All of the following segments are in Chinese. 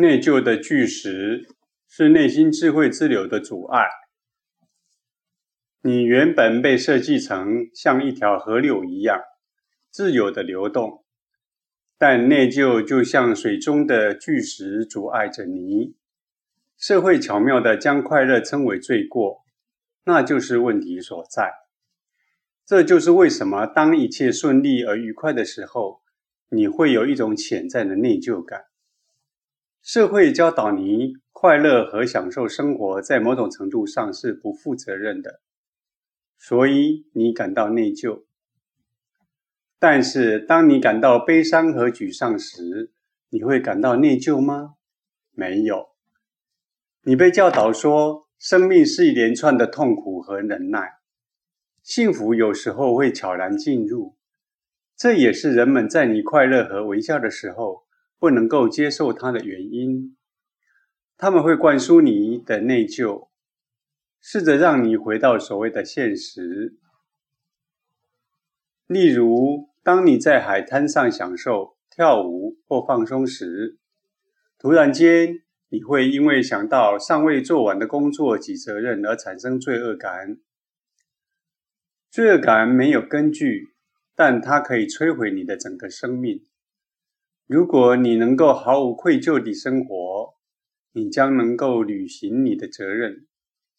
内疚的巨石是内心智慧之流的阻碍。你原本被设计成像一条河流一样自由的流动，但内疚就像水中的巨石阻碍着你。社会巧妙的将快乐称为罪过，那就是问题所在。这就是为什么当一切顺利而愉快的时候，你会有一种潜在的内疚感。社会教导你，快乐和享受生活在某种程度上是不负责任的，所以你感到内疚。但是，当你感到悲伤和沮丧时，你会感到内疚吗？没有。你被教导说，生命是一连串的痛苦和忍耐，幸福有时候会悄然进入，这也是人们在你快乐和微笑的时候。不能够接受它的原因，他们会灌输你的内疚，试着让你回到所谓的现实。例如，当你在海滩上享受跳舞或放松时，突然间你会因为想到尚未做完的工作及责任而产生罪恶感。罪恶感没有根据，但它可以摧毁你的整个生命。如果你能够毫无愧疚地生活，你将能够履行你的责任，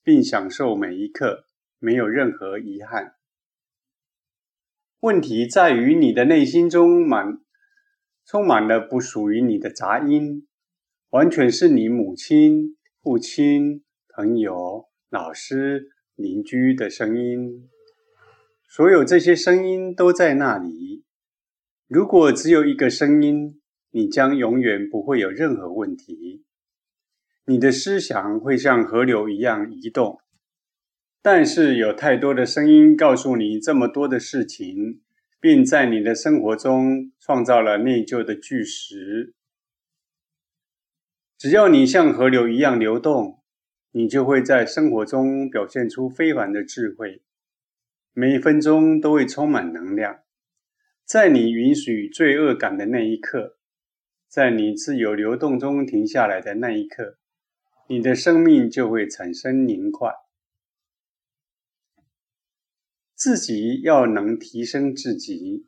并享受每一刻，没有任何遗憾。问题在于你的内心中满充满了不属于你的杂音，完全是你母亲、父亲、朋友、老师、邻居的声音。所有这些声音都在那里。如果只有一个声音，你将永远不会有任何问题。你的思想会像河流一样移动，但是有太多的声音告诉你这么多的事情，并在你的生活中创造了内疚的巨石。只要你像河流一样流动，你就会在生活中表现出非凡的智慧，每一分钟都会充满能量。在你允许罪恶感的那一刻。在你自由流动中停下来的那一刻，你的生命就会产生凝块。自己要能提升自己。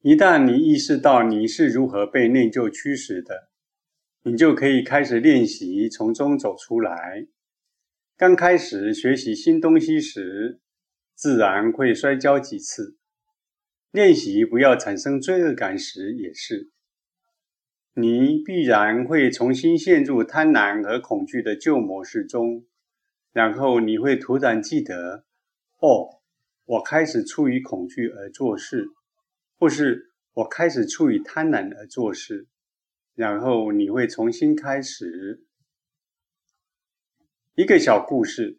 一旦你意识到你是如何被内疚驱使的，你就可以开始练习从中走出来。刚开始学习新东西时，自然会摔跤几次。练习不要产生罪恶感时也是，你必然会重新陷入贪婪和恐惧的旧模式中，然后你会突然记得：哦，我开始出于恐惧而做事，或是我开始出于贪婪而做事，然后你会重新开始。一个小故事：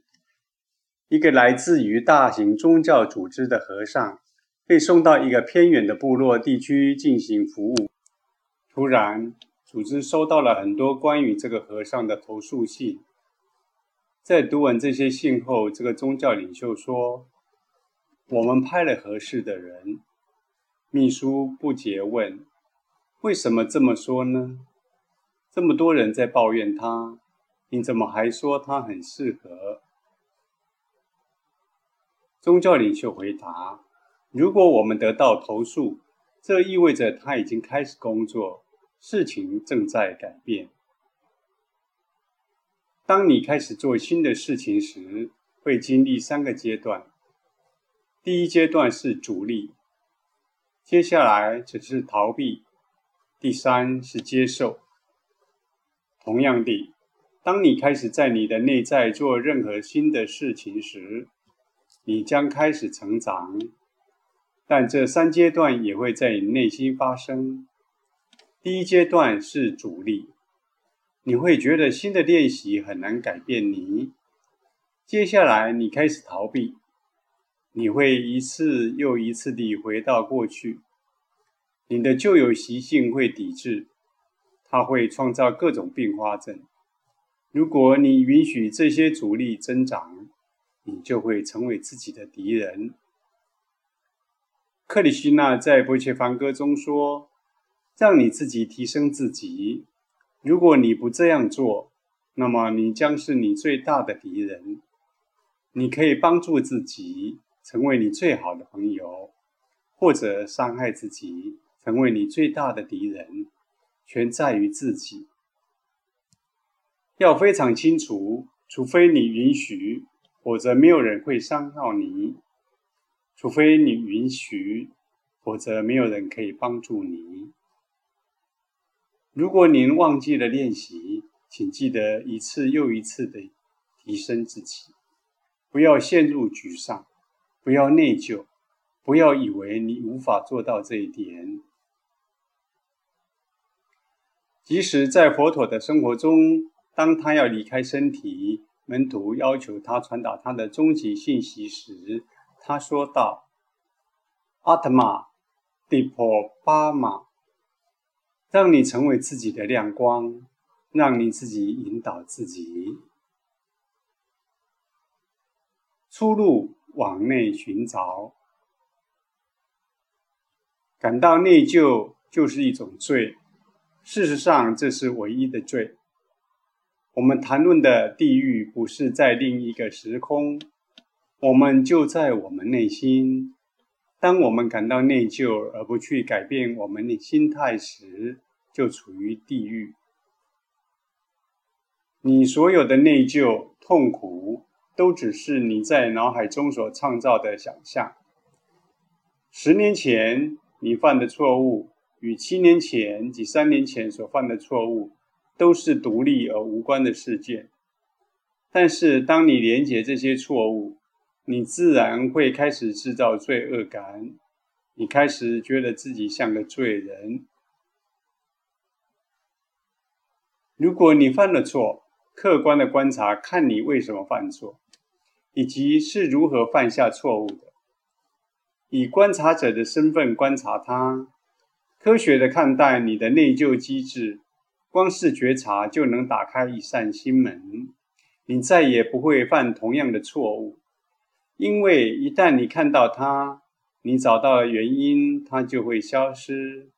一个来自于大型宗教组织的和尚。被送到一个偏远的部落地区进行服务。突然，组织收到了很多关于这个和尚的投诉信。在读完这些信后，这个宗教领袖说：“我们派了合适的人。”秘书不解问：“为什么这么说呢？这么多人在抱怨他，你怎么还说他很适合？”宗教领袖回答。如果我们得到投诉，这意味着他已经开始工作，事情正在改变。当你开始做新的事情时，会经历三个阶段。第一阶段是阻力，接下来只是逃避，第三是接受。同样地，当你开始在你的内在做任何新的事情时，你将开始成长。但这三阶段也会在你内心发生。第一阶段是阻力，你会觉得新的练习很难改变你。接下来你开始逃避，你会一次又一次地回到过去。你的旧有习性会抵制，它会创造各种并发症。如果你允许这些阻力增长，你就会成为自己的敌人。克里希那在《波切梵歌》中说：“让你自己提升自己。如果你不这样做，那么你将是你最大的敌人。你可以帮助自己成为你最好的朋友，或者伤害自己成为你最大的敌人，全在于自己。要非常清楚，除非你允许，否则没有人会伤害你；除非你允许，否则没有人可以帮助你。如果您忘记了练习，请记得一次又一次的提升自己，不要陷入沮丧，不要内疚，不要以为你无法做到这一点。即使在佛陀的生活中，当他要离开身体，门徒要求他传达他的终极信息时，他说道：“阿特玛，迪婆巴玛，让你成为自己的亮光。”让你自己引导自己，出路往内寻找。感到内疚就是一种罪，事实上这是唯一的罪。我们谈论的地狱不是在另一个时空，我们就在我们内心。当我们感到内疚而不去改变我们的心态时，就处于地狱。你所有的内疚、痛苦，都只是你在脑海中所创造的想象。十年前你犯的错误，与七年前及三年前所犯的错误，都是独立而无关的事件。但是，当你连接这些错误，你自然会开始制造罪恶感，你开始觉得自己像个罪人。如果你犯了错，客观的观察，看你为什么犯错，以及是如何犯下错误的。以观察者的身份观察他，科学的看待你的内疚机制。光是觉察就能打开一扇心门，你再也不会犯同样的错误。因为一旦你看到它，你找到了原因，它就会消失。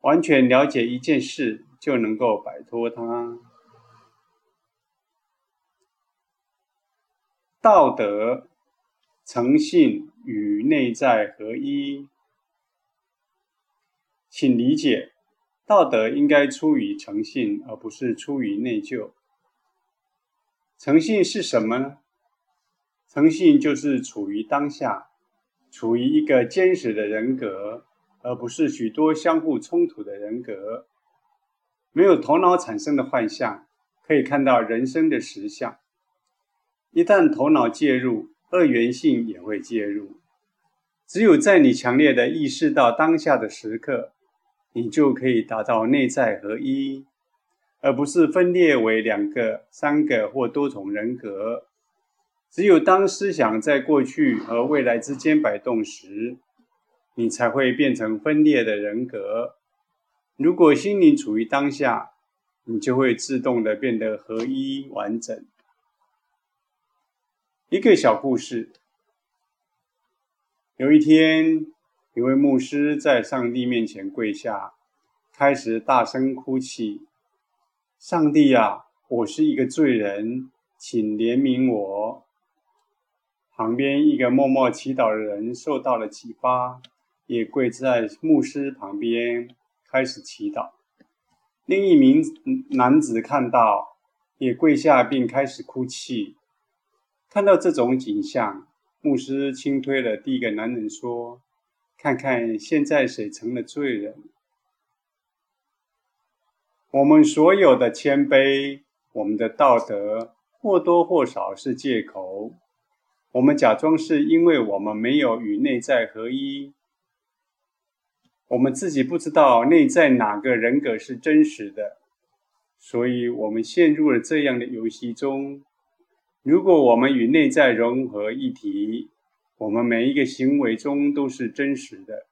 完全了解一件事，就能够摆脱它。道德、诚信与内在合一，请理解，道德应该出于诚信，而不是出于内疚。诚信是什么呢？诚信就是处于当下，处于一个坚实的人格，而不是许多相互冲突的人格。没有头脑产生的幻象，可以看到人生的实相。一旦头脑介入，二元性也会介入。只有在你强烈的意识到当下的时刻，你就可以达到内在合一，而不是分裂为两个、三个或多重人格。只有当思想在过去和未来之间摆动时，你才会变成分裂的人格。如果心灵处于当下，你就会自动的变得合一完整。一个小故事。有一天，一位牧师在上帝面前跪下，开始大声哭泣：“上帝啊，我是一个罪人，请怜悯我。”旁边一个默默祈祷的人受到了启发，也跪在牧师旁边开始祈祷。另一名男子看到，也跪下并开始哭泣。看到这种景象，牧师轻推了第一个男人，说：“看看现在谁成了罪人？我们所有的谦卑，我们的道德，或多或少是借口。我们假装是因为我们没有与内在合一，我们自己不知道内在哪个人格是真实的，所以我们陷入了这样的游戏中。”如果我们与内在融合一体，我们每一个行为中都是真实的，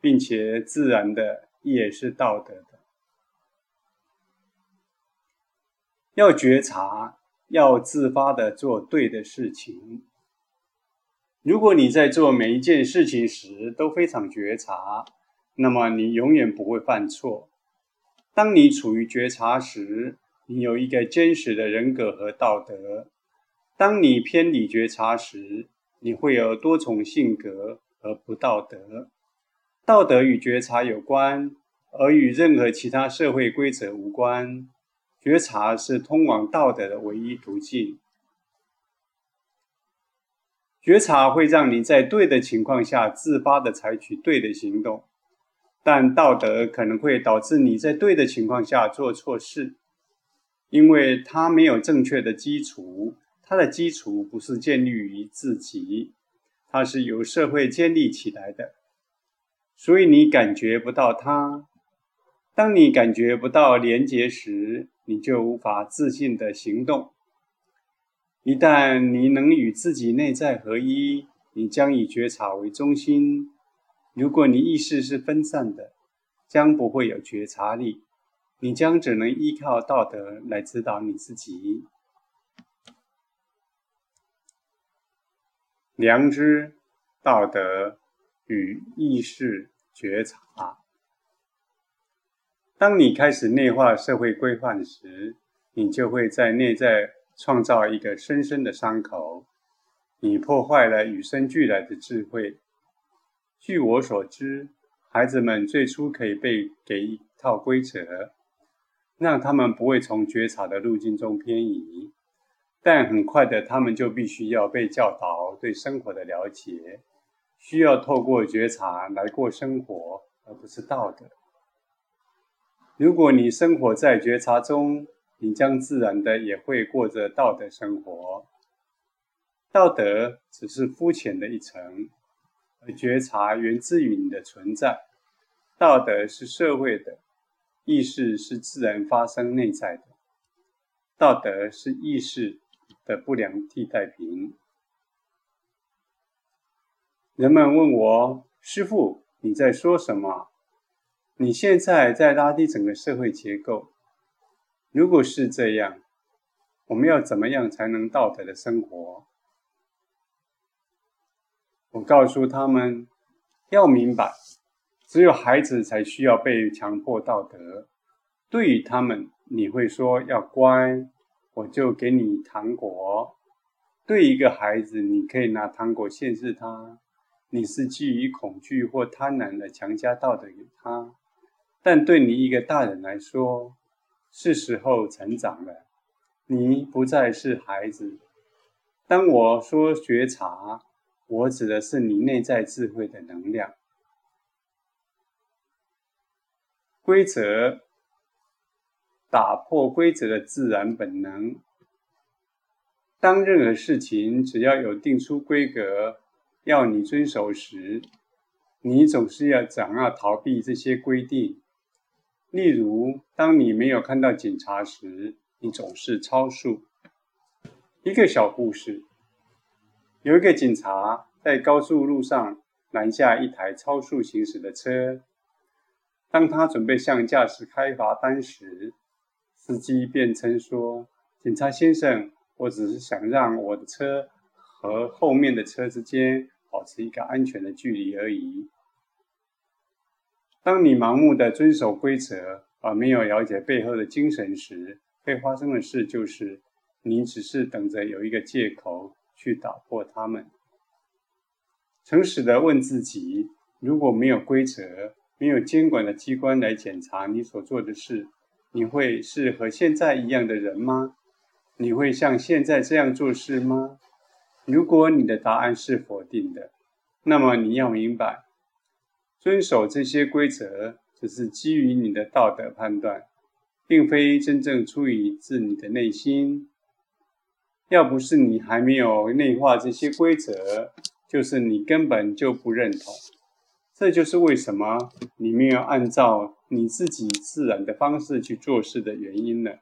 并且自然的，也是道德的。要觉察，要自发的做对的事情。如果你在做每一件事情时都非常觉察，那么你永远不会犯错。当你处于觉察时，你有一个坚实的人格和道德；当你偏离觉察时，你会有多重性格和不道德。道德与觉察有关，而与任何其他社会规则无关。觉察是通往道德的唯一途径。觉察会让你在对的情况下自发的采取对的行动，但道德可能会导致你在对的情况下做错事，因为它没有正确的基础。它的基础不是建立于自己，它是由社会建立起来的，所以你感觉不到它。当你感觉不到连结时，你就无法自信的行动。一旦你能与自己内在合一，你将以觉察为中心。如果你意识是分散的，将不会有觉察力，你将只能依靠道德来指导你自己。良知、道德与意识觉察。当你开始内化社会规范时，你就会在内在创造一个深深的伤口。你破坏了与生俱来的智慧。据我所知，孩子们最初可以被给一套规则，让他们不会从觉察的路径中偏移。但很快的，他们就必须要被教导对生活的了解，需要透过觉察来过生活，而不是道德。如果你生活在觉察中，你将自然的也会过着道德生活。道德只是肤浅的一层，而觉察源自于你的存在。道德是社会的，意识是自然发生内在的。道德是意识。的不良替代品。人们问我：“师傅，你在说什么？你现在在拉低整个社会结构。如果是这样，我们要怎么样才能道德的生活？”我告诉他们：“要明白，只有孩子才需要被强迫道德。对于他们，你会说要乖。”我就给你糖果。对一个孩子，你可以拿糖果限制他，你是基于恐惧或贪婪的强加道德给他。但对你一个大人来说，是时候成长了，你不再是孩子。当我说觉察，我指的是你内在智慧的能量。规则。打破规则的自然本能。当任何事情只要有定出规格要你遵守时，你总是要想要逃避这些规定。例如，当你没有看到警察时，你总是超速。一个小故事：有一个警察在高速路上拦下一台超速行驶的车，当他准备向驾驶开罚单时，司机辩称说：“警察先生，我只是想让我的车和后面的车之间保持一个安全的距离而已。”当你盲目的遵守规则而没有了解背后的精神时，会发生的事就是，你只是等着有一个借口去打破它们。诚实的问自己：如果没有规则，没有监管的机关来检查你所做的事？你会是和现在一样的人吗？你会像现在这样做事吗？如果你的答案是否定的，那么你要明白，遵守这些规则只是基于你的道德判断，并非真正出于自你的内心。要不是你还没有内化这些规则，就是你根本就不认同。这就是为什么你没有按照你自己自然的方式去做事的原因了。